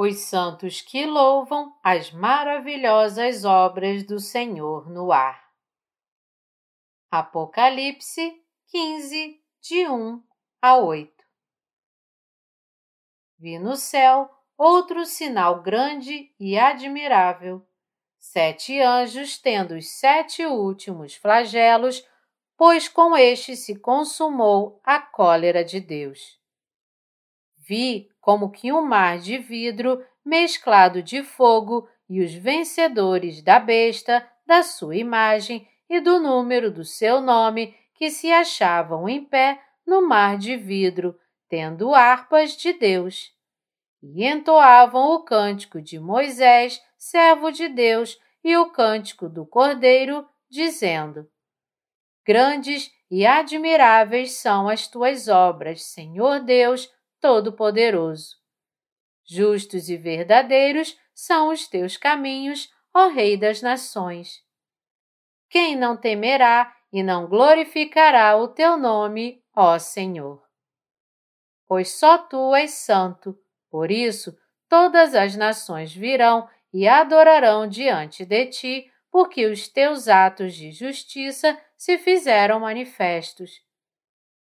os santos que louvam as maravilhosas obras do Senhor no ar. Apocalipse 15, de 1 a 8 Vi no céu outro sinal grande e admirável: sete anjos tendo os sete últimos flagelos, pois com este se consumou a cólera de Deus. Vi como que um mar de vidro mesclado de fogo e os vencedores da besta, da sua imagem e do número do seu nome, que se achavam em pé no mar de vidro, tendo harpas de Deus. E entoavam o cântico de Moisés, servo de Deus, e o cântico do Cordeiro, dizendo: Grandes e admiráveis são as tuas obras, Senhor Deus, Todo-Poderoso. Justos e verdadeiros são os teus caminhos, ó Rei das Nações. Quem não temerá e não glorificará o teu nome, ó Senhor? Pois só tu és santo, por isso todas as nações virão e adorarão diante de ti, porque os teus atos de justiça se fizeram manifestos.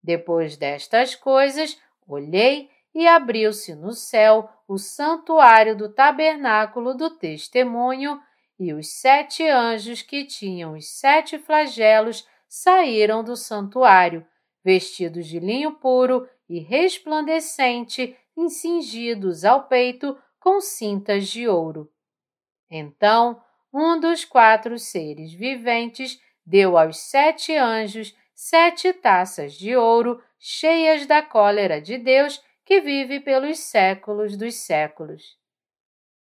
Depois destas coisas, Olhei e abriu-se no céu o santuário do tabernáculo do testemunho, e os sete anjos que tinham os sete flagelos saíram do santuário, vestidos de linho puro e resplandecente, cingidos ao peito com cintas de ouro. Então, um dos quatro seres viventes deu aos sete anjos sete taças de ouro cheias da cólera de Deus que vive pelos séculos dos séculos.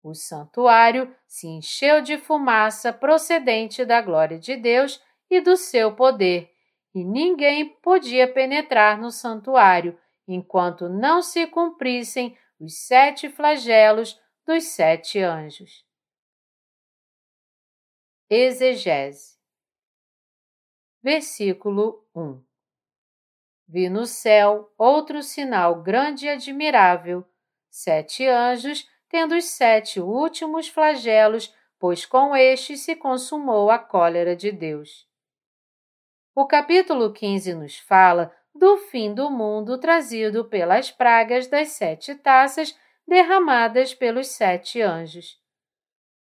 O santuário se encheu de fumaça procedente da glória de Deus e do seu poder, e ninguém podia penetrar no santuário enquanto não se cumprissem os sete flagelos dos sete anjos. Exegese Versículo 1 Vi no céu outro sinal grande e admirável: sete anjos, tendo os sete últimos flagelos, pois com este se consumou a cólera de Deus. O capítulo 15 nos fala do fim do mundo trazido pelas pragas das sete taças derramadas pelos sete anjos.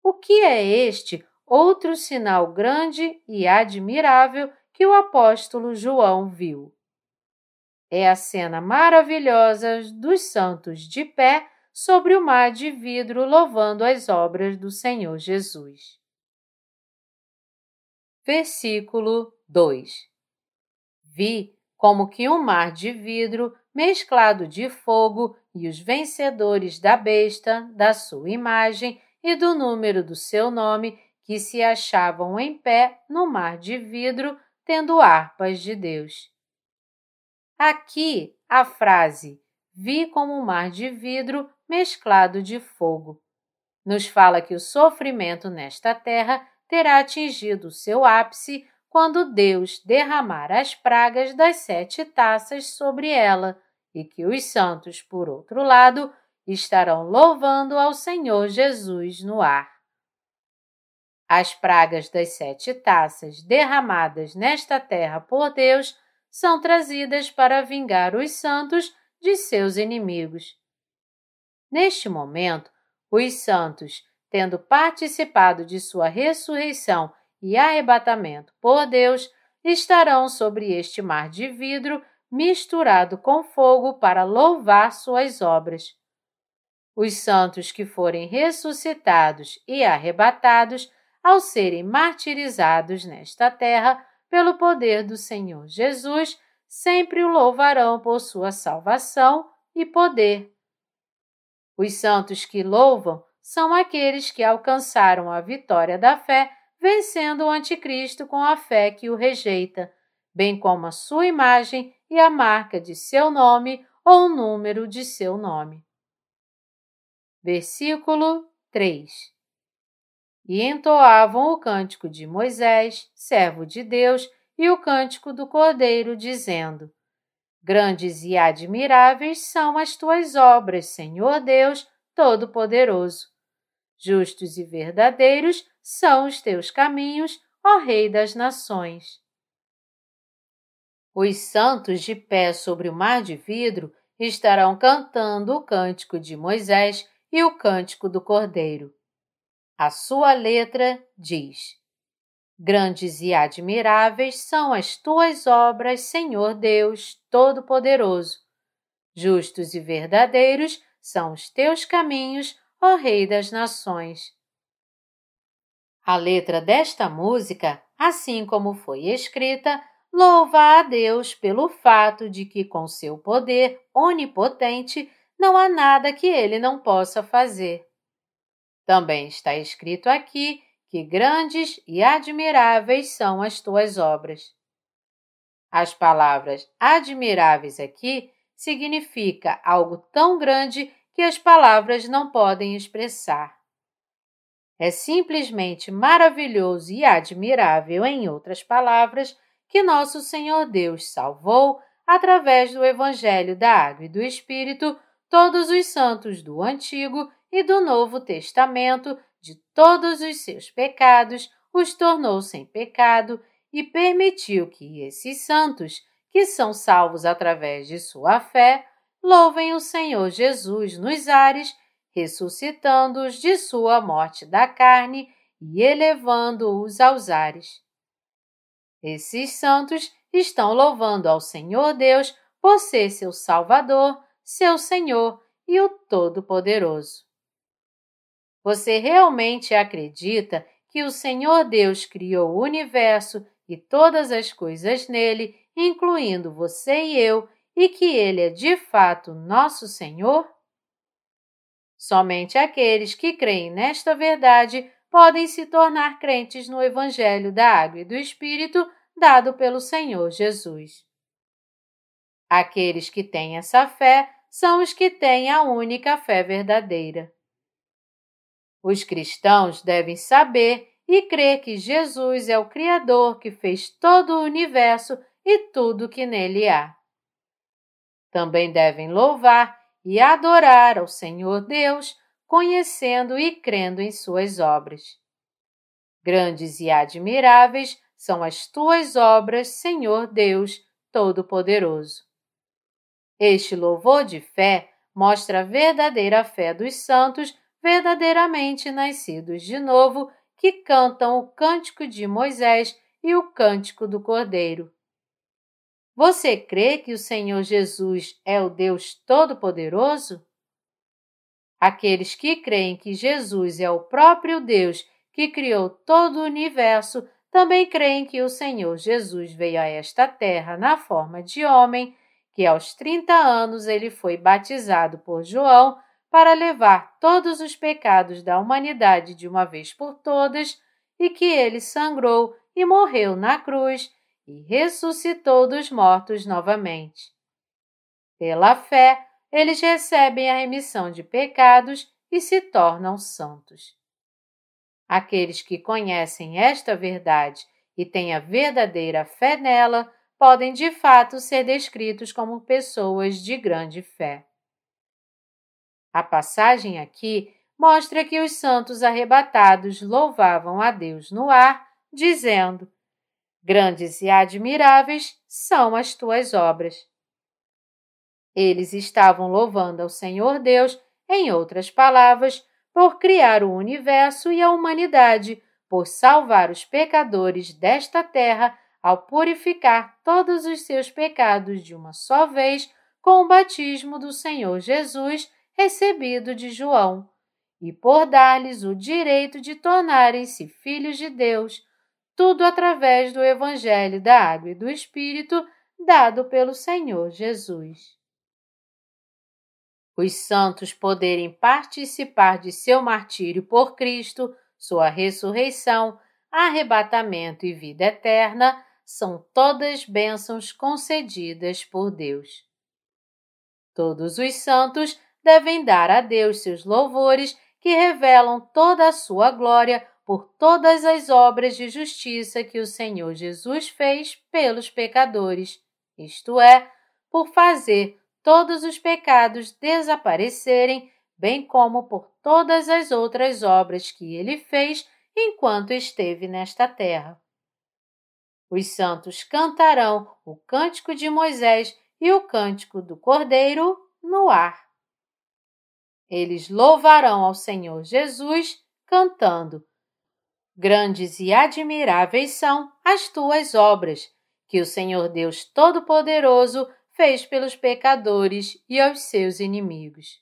O que é este outro sinal grande e admirável que o apóstolo João viu? É a cena maravilhosa dos santos de pé sobre o mar de vidro louvando as obras do Senhor Jesus. Versículo 2 Vi como que um mar de vidro mesclado de fogo e os vencedores da besta, da sua imagem e do número do seu nome, que se achavam em pé no mar de vidro, tendo harpas de Deus. Aqui a frase vi como um mar de vidro mesclado de fogo. Nos fala que o sofrimento nesta terra terá atingido seu ápice quando Deus derramar as pragas das sete taças sobre ela e que os santos, por outro lado, estarão louvando ao Senhor Jesus no ar. As pragas das sete taças derramadas nesta terra por Deus são trazidas para vingar os santos de seus inimigos. Neste momento, os santos, tendo participado de sua ressurreição e arrebatamento por Deus, estarão sobre este mar de vidro misturado com fogo para louvar suas obras. Os santos que forem ressuscitados e arrebatados, ao serem martirizados nesta terra, pelo poder do Senhor Jesus, sempre o louvarão por sua salvação e poder. Os santos que louvam são aqueles que alcançaram a vitória da fé, vencendo o Anticristo com a fé que o rejeita, bem como a sua imagem e a marca de seu nome ou o número de seu nome. Versículo 3 e entoavam o cântico de Moisés, servo de Deus, e o cântico do Cordeiro, dizendo: Grandes e admiráveis são as tuas obras, Senhor Deus Todo-Poderoso. Justos e verdadeiros são os teus caminhos, ó Rei das Nações. Os santos de pé sobre o mar de vidro estarão cantando o cântico de Moisés e o cântico do Cordeiro. A sua letra diz: Grandes e admiráveis são as tuas obras, Senhor Deus Todo-Poderoso. Justos e verdadeiros são os teus caminhos, ó Rei das Nações. A letra desta música, assim como foi escrita, louva a Deus pelo fato de que, com seu poder onipotente, não há nada que ele não possa fazer. Também está escrito aqui que grandes e admiráveis são as tuas obras. As palavras admiráveis aqui significa algo tão grande que as palavras não podem expressar. É simplesmente maravilhoso e admirável, em outras palavras, que nosso Senhor Deus salvou, através do Evangelho da Água e do Espírito, todos os santos do Antigo e do Novo Testamento de todos os seus pecados, os tornou sem pecado e permitiu que esses santos, que são salvos através de sua fé, louvem o Senhor Jesus nos ares, ressuscitando-os de sua morte da carne e elevando-os aos ares. Esses santos estão louvando ao Senhor Deus por ser seu Salvador, seu Senhor e o Todo-Poderoso. Você realmente acredita que o Senhor Deus criou o universo e todas as coisas nele, incluindo você e eu, e que ele é de fato nosso Senhor? Somente aqueles que creem nesta verdade podem se tornar crentes no Evangelho da Água e do Espírito dado pelo Senhor Jesus. Aqueles que têm essa fé são os que têm a única fé verdadeira. Os cristãos devem saber e crer que Jesus é o Criador que fez todo o universo e tudo que nele há. Também devem louvar e adorar ao Senhor Deus, conhecendo e crendo em suas obras. Grandes e admiráveis são as tuas obras, Senhor Deus Todo-Poderoso. Este louvor de fé mostra a verdadeira fé dos santos verdadeiramente nascidos de novo, que cantam o cântico de Moisés e o cântico do Cordeiro. Você crê que o Senhor Jesus é o Deus Todo-Poderoso? Aqueles que creem que Jesus é o próprio Deus que criou todo o universo também creem que o Senhor Jesus veio a esta terra na forma de homem, que aos 30 anos ele foi batizado por João para levar todos os pecados da humanidade de uma vez por todas e que ele sangrou e morreu na cruz e ressuscitou dos mortos novamente. Pela fé, eles recebem a remissão de pecados e se tornam santos. Aqueles que conhecem esta verdade e têm a verdadeira fé nela podem de fato ser descritos como pessoas de grande fé. A passagem aqui mostra que os santos arrebatados louvavam a Deus no ar, dizendo: Grandes e admiráveis são as tuas obras. Eles estavam louvando ao Senhor Deus, em outras palavras, por criar o universo e a humanidade, por salvar os pecadores desta terra ao purificar todos os seus pecados de uma só vez com o batismo do Senhor Jesus recebido de João, e por dar-lhes o direito de tornarem-se filhos de Deus, tudo através do Evangelho da Água e do Espírito dado pelo Senhor Jesus. Os santos poderem participar de seu martírio por Cristo, sua ressurreição, arrebatamento e vida eterna são todas bênçãos concedidas por Deus. Todos os santos devem dar a Deus seus louvores que revelam toda a sua glória por todas as obras de justiça que o Senhor Jesus fez pelos pecadores, isto é, por fazer todos os pecados desaparecerem bem como por todas as outras obras que ele fez enquanto esteve nesta terra. Os santos cantarão o cântico de Moisés e o cântico do Cordeiro no ar. Eles louvarão ao Senhor Jesus cantando: Grandes e admiráveis são as tuas obras, que o Senhor Deus Todo-Poderoso fez pelos pecadores e aos seus inimigos.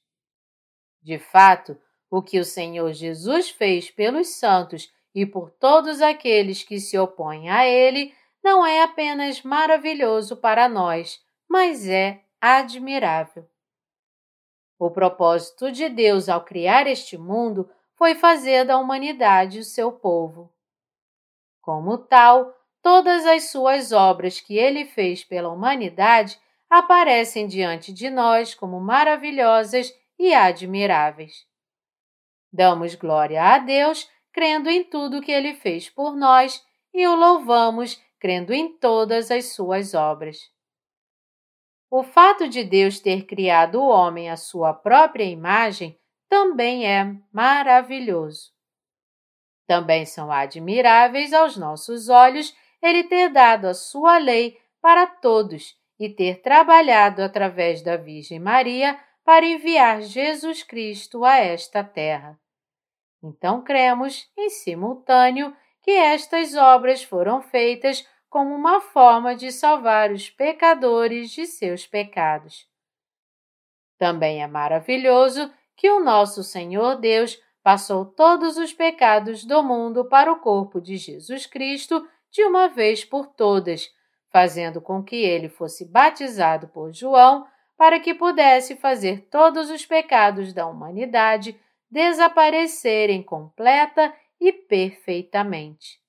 De fato, o que o Senhor Jesus fez pelos santos e por todos aqueles que se opõem a Ele não é apenas maravilhoso para nós, mas é admirável. O propósito de Deus ao criar este mundo foi fazer da humanidade o seu povo. Como tal, todas as suas obras que ele fez pela humanidade aparecem diante de nós como maravilhosas e admiráveis. Damos glória a Deus, crendo em tudo que ele fez por nós, e o louvamos, crendo em todas as suas obras. O fato de Deus ter criado o homem à sua própria imagem também é maravilhoso. Também são admiráveis aos nossos olhos ele ter dado a sua lei para todos e ter trabalhado através da Virgem Maria para enviar Jesus Cristo a esta terra. Então cremos, em simultâneo, que estas obras foram feitas como uma forma de salvar os pecadores de seus pecados. Também é maravilhoso que o nosso Senhor Deus passou todos os pecados do mundo para o corpo de Jesus Cristo de uma vez por todas, fazendo com que ele fosse batizado por João para que pudesse fazer todos os pecados da humanidade desaparecerem completa e perfeitamente.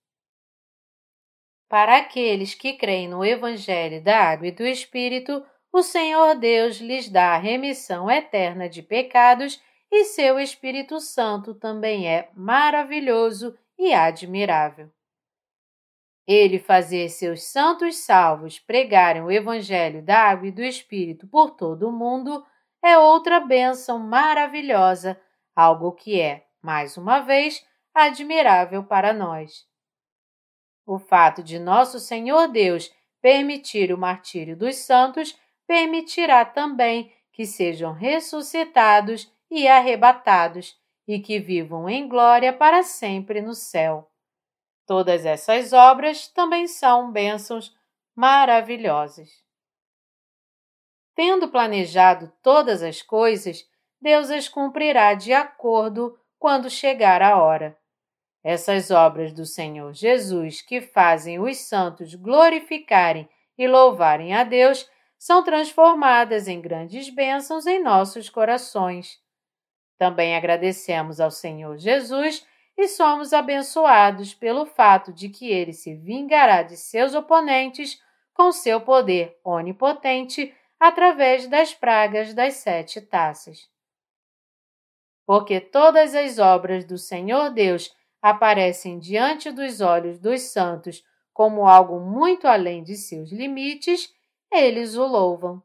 Para aqueles que creem no Evangelho da Água e do Espírito, o Senhor Deus lhes dá a remissão eterna de pecados e seu Espírito Santo também é maravilhoso e admirável. Ele fazer seus santos salvos pregarem o Evangelho da Água e do Espírito por todo o mundo é outra bênção maravilhosa algo que é, mais uma vez, admirável para nós. O fato de nosso Senhor Deus permitir o martírio dos santos permitirá também que sejam ressuscitados e arrebatados e que vivam em glória para sempre no céu. Todas essas obras também são bênçãos maravilhosas. Tendo planejado todas as coisas, Deus as cumprirá de acordo quando chegar a hora. Essas obras do Senhor Jesus que fazem os santos glorificarem e louvarem a Deus são transformadas em grandes bênçãos em nossos corações. Também agradecemos ao Senhor Jesus e somos abençoados pelo fato de que ele se vingará de seus oponentes com seu poder onipotente através das pragas das sete taças porque todas as obras do Senhor Deus aparecem diante dos olhos dos santos como algo muito além de seus limites, eles o louvam.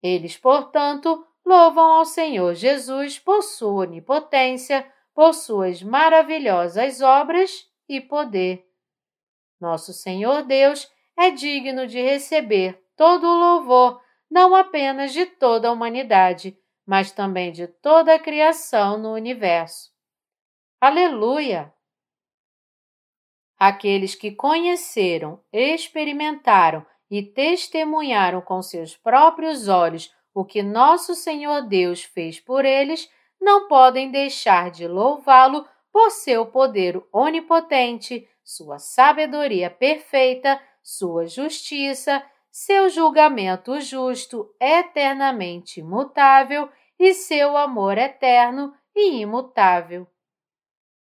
Eles, portanto, louvam ao Senhor Jesus por sua onipotência, por suas maravilhosas obras e poder. Nosso Senhor Deus é digno de receber todo o louvor, não apenas de toda a humanidade, mas também de toda a criação no universo. Aleluia! Aqueles que conheceram, experimentaram e testemunharam com seus próprios olhos o que nosso Senhor Deus fez por eles, não podem deixar de louvá-lo por seu poder onipotente, sua sabedoria perfeita, sua justiça, seu julgamento justo, eternamente imutável e seu amor eterno e imutável.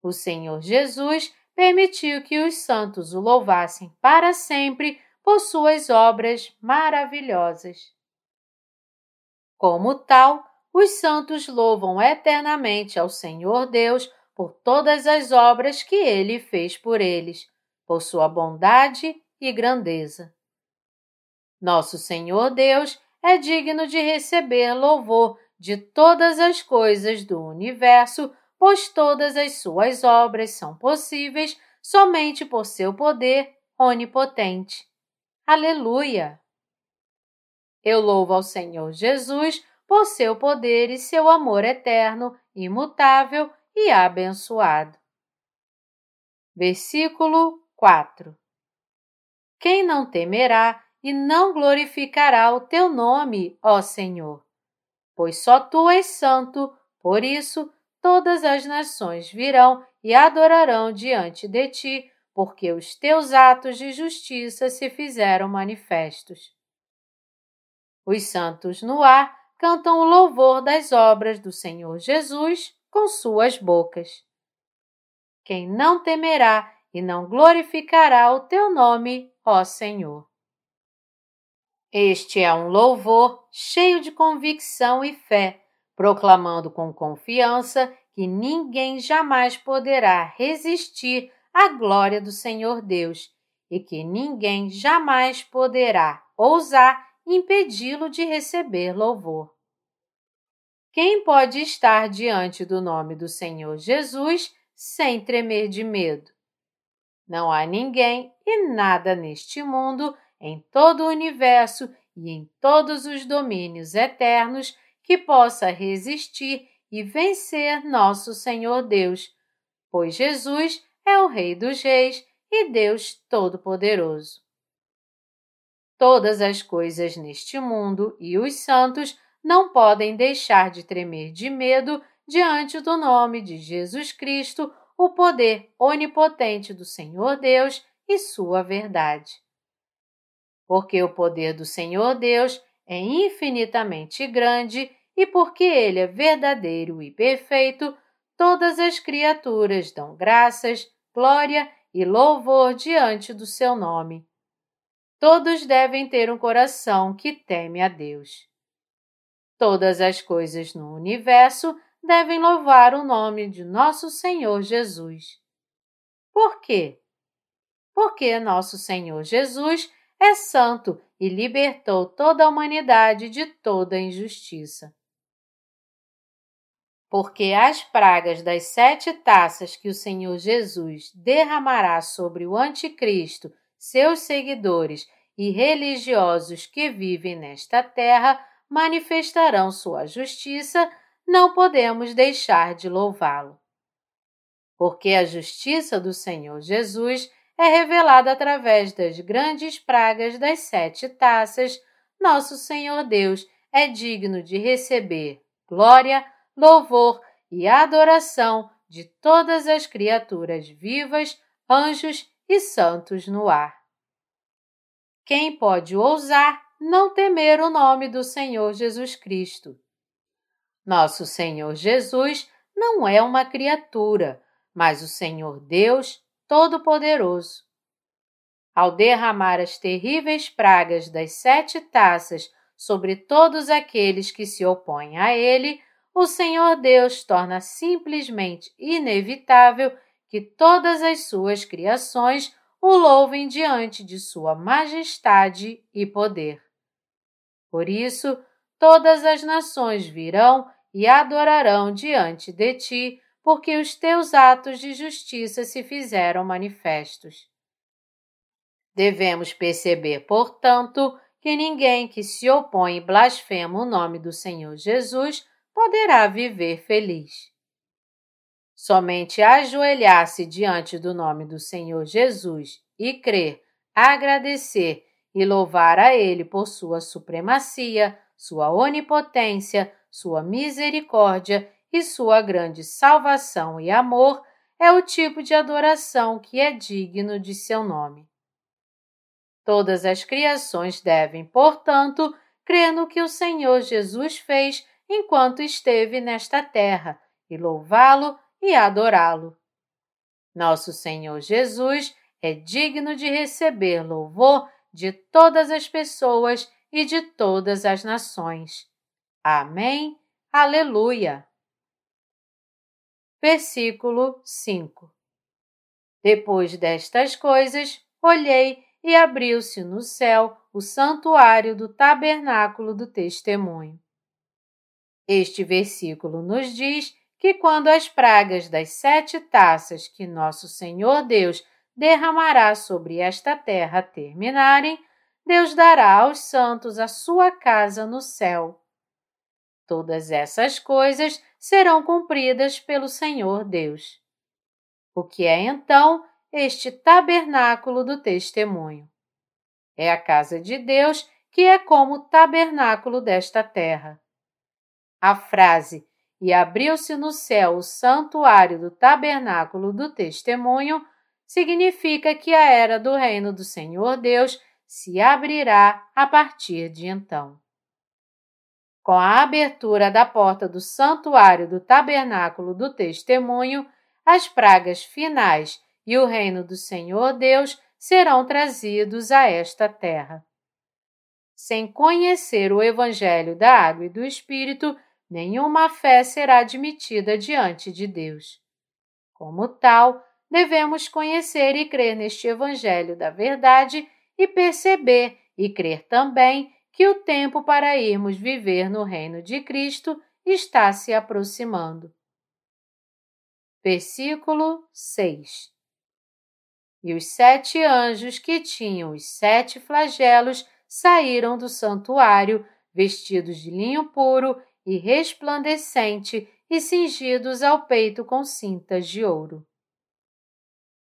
O Senhor Jesus permitiu que os santos o louvassem para sempre por suas obras maravilhosas. Como tal, os santos louvam eternamente ao Senhor Deus por todas as obras que ele fez por eles, por sua bondade e grandeza. Nosso Senhor Deus é digno de receber louvor de todas as coisas do universo, pois todas as suas obras são possíveis somente por seu poder onipotente. Aleluia! Eu louvo ao Senhor Jesus por seu poder e seu amor eterno, imutável e abençoado. Versículo 4 Quem não temerá e não glorificará o teu nome, ó Senhor? Pois só tu és santo, por isso todas as nações virão e adorarão diante de ti, porque os teus atos de justiça se fizeram manifestos. Os santos no ar cantam o louvor das obras do Senhor Jesus com suas bocas. Quem não temerá e não glorificará o teu nome, ó Senhor. Este é um louvor cheio de convicção e fé, proclamando com confiança que ninguém jamais poderá resistir à glória do Senhor Deus e que ninguém jamais poderá ousar impedi-lo de receber louvor. Quem pode estar diante do nome do Senhor Jesus sem tremer de medo? Não há ninguém e nada neste mundo, em todo o universo e em todos os domínios eternos que possa resistir e vencer nosso Senhor Deus, pois Jesus é o Rei dos Reis e Deus Todo-Poderoso. Todas as coisas neste mundo e os santos não podem deixar de tremer de medo diante do nome de Jesus Cristo, o poder onipotente do Senhor Deus e sua verdade. Porque o poder do Senhor Deus é infinitamente grande e porque ele é verdadeiro e perfeito, todas as criaturas dão graças, glória e louvor diante do seu nome Todos devem ter um coração que teme a Deus. Todas as coisas no universo devem louvar o nome de nosso Senhor Jesus. Por quê? Porque nosso Senhor Jesus é santo e libertou toda a humanidade de toda injustiça. Porque as pragas das sete taças que o Senhor Jesus derramará sobre o Anticristo, seus seguidores e religiosos que vivem nesta terra manifestarão sua justiça, não podemos deixar de louvá-lo. Porque a justiça do Senhor Jesus é revelada através das grandes pragas das sete taças, nosso Senhor Deus é digno de receber glória, louvor e adoração de todas as criaturas vivas, anjos e santos no ar. Quem pode ousar não temer o nome do Senhor Jesus Cristo? Nosso Senhor Jesus não é uma criatura, mas o Senhor Deus Todo-Poderoso. Ao derramar as terríveis pragas das sete taças sobre todos aqueles que se opõem a Ele, o Senhor Deus torna simplesmente inevitável que todas as suas criações o louvem diante de Sua majestade e poder. Por isso, todas as nações virão e adorarão diante de ti, porque os teus atos de justiça se fizeram manifestos. Devemos perceber, portanto, que ninguém que se opõe e blasfema o nome do Senhor Jesus poderá viver feliz. Somente ajoelhar-se diante do nome do Senhor Jesus e crer, agradecer e louvar a Ele por sua supremacia, sua onipotência, sua misericórdia e sua grande salvação e amor é o tipo de adoração que é digno de seu nome. Todas as criações devem, portanto, crer no que o Senhor Jesus fez enquanto esteve nesta terra e louvá-lo e adorá-lo. Nosso Senhor Jesus é digno de receber louvor de todas as pessoas e de todas as nações. Amém. Aleluia. Versículo 5 Depois destas coisas, olhei e abriu-se no céu o santuário do tabernáculo do testemunho. Este versículo nos diz que quando as pragas das sete taças que nosso Senhor Deus derramará sobre esta terra terminarem, Deus dará aos santos a sua casa no céu. Todas essas coisas serão cumpridas pelo Senhor Deus. O que é então este tabernáculo do testemunho? É a casa de Deus que é como o tabernáculo desta terra. A frase e abriu-se no céu o santuário do tabernáculo do testemunho significa que a era do reino do Senhor Deus se abrirá a partir de então. Com a abertura da porta do santuário do tabernáculo do testemunho, as pragas finais e o reino do Senhor Deus serão trazidos a esta terra. Sem conhecer o Evangelho da Água e do Espírito, nenhuma fé será admitida diante de Deus. Como tal, devemos conhecer e crer neste Evangelho da verdade e perceber e crer também que o tempo para irmos viver no reino de Cristo está se aproximando. Versículo 6 E os sete anjos que tinham os sete flagelos saíram do santuário, vestidos de linho puro e resplandecente e cingidos ao peito com cintas de ouro.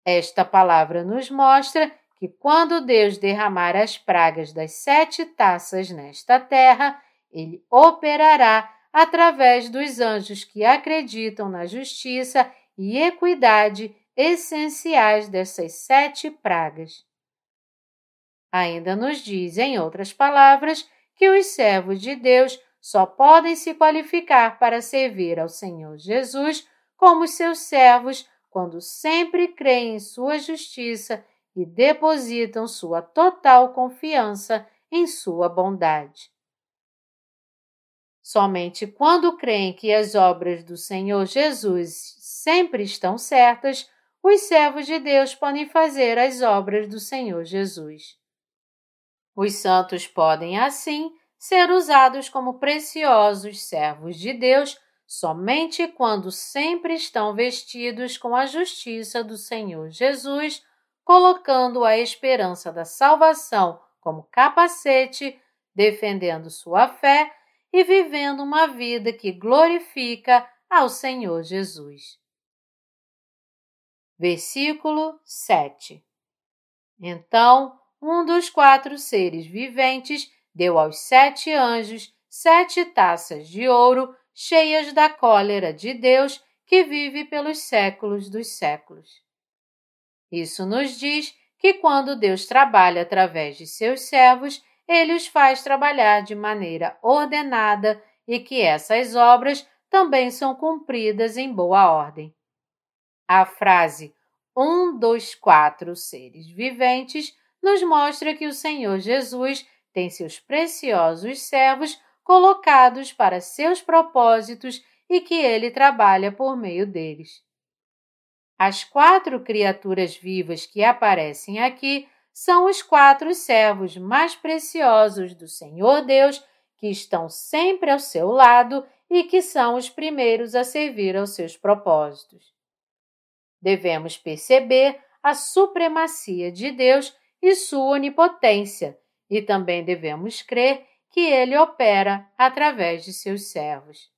Esta palavra nos mostra que quando Deus derramar as pragas das sete taças nesta terra, ele operará através dos anjos que acreditam na justiça e equidade essenciais dessas sete pragas. Ainda nos diz, em outras palavras, que os servos de Deus só podem se qualificar para servir ao Senhor Jesus como seus servos quando sempre creem em sua justiça e depositam sua total confiança em sua bondade. Somente quando creem que as obras do Senhor Jesus sempre estão certas, os servos de Deus podem fazer as obras do Senhor Jesus. Os santos podem, assim, ser usados como preciosos servos de Deus somente quando sempre estão vestidos com a justiça do Senhor Jesus colocando a esperança da salvação como capacete, defendendo sua fé e vivendo uma vida que glorifica ao Senhor Jesus. Versículo 7 Então um dos quatro seres viventes deu aos sete anjos sete taças de ouro cheias da cólera de Deus que vive pelos séculos dos séculos. Isso nos diz que quando Deus trabalha através de seus servos, ele os faz trabalhar de maneira ordenada e que essas obras também são cumpridas em boa ordem. A frase um dos quatro seres viventes nos mostra que o Senhor Jesus tem seus preciosos servos colocados para seus propósitos e que ele trabalha por meio deles. As quatro criaturas vivas que aparecem aqui são os quatro servos mais preciosos do Senhor Deus que estão sempre ao seu lado e que são os primeiros a servir aos seus propósitos. Devemos perceber a supremacia de Deus e sua onipotência, e também devemos crer que ele opera através de seus servos.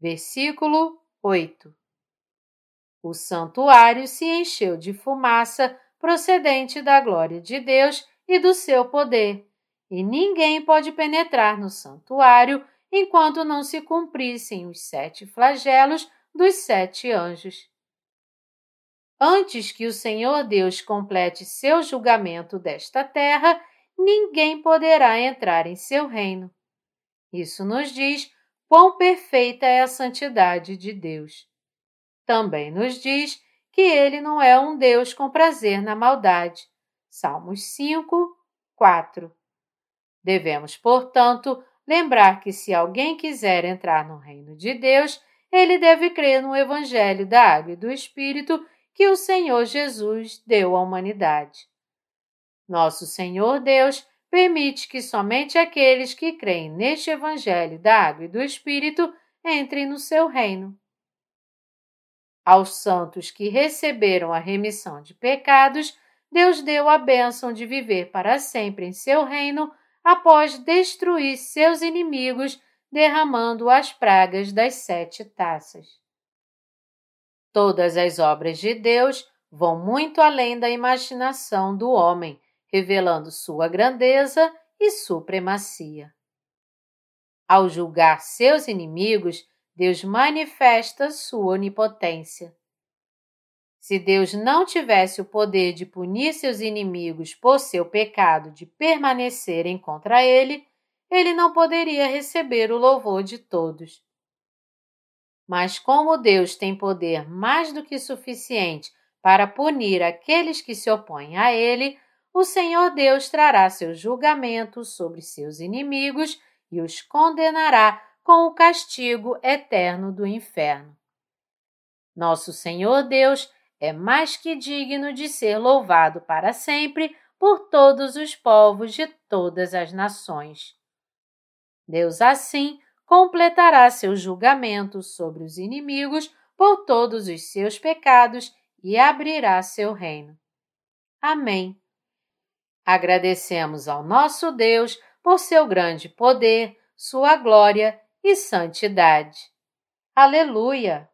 Versículo 8 o santuário se encheu de fumaça procedente da glória de Deus e do seu poder, e ninguém pode penetrar no santuário enquanto não se cumprissem os sete flagelos dos sete anjos. Antes que o Senhor Deus complete seu julgamento desta terra, ninguém poderá entrar em seu reino. Isso nos diz quão perfeita é a santidade de Deus também nos diz que ele não é um Deus com prazer na maldade. Salmos 5, 4. Devemos, portanto, lembrar que se alguém quiser entrar no reino de Deus, ele deve crer no Evangelho da Água e do Espírito que o Senhor Jesus deu à humanidade. Nosso Senhor Deus permite que somente aqueles que creem neste Evangelho da Água e do Espírito entrem no seu reino. Aos santos que receberam a remissão de pecados, Deus deu a bênção de viver para sempre em seu reino após destruir seus inimigos, derramando as pragas das sete taças. Todas as obras de Deus vão muito além da imaginação do homem revelando sua grandeza e supremacia. Ao julgar seus inimigos, Deus manifesta sua onipotência. Se Deus não tivesse o poder de punir seus inimigos por seu pecado de permanecerem contra ele, ele não poderia receber o louvor de todos. Mas como Deus tem poder mais do que suficiente para punir aqueles que se opõem a ele, o Senhor Deus trará seu julgamento sobre seus inimigos e os condenará com o castigo eterno do inferno. Nosso Senhor Deus é mais que digno de ser louvado para sempre por todos os povos de todas as nações. Deus assim completará seu julgamento sobre os inimigos por todos os seus pecados e abrirá seu reino. Amém. Agradecemos ao nosso Deus por seu grande poder, sua glória e santidade. Aleluia!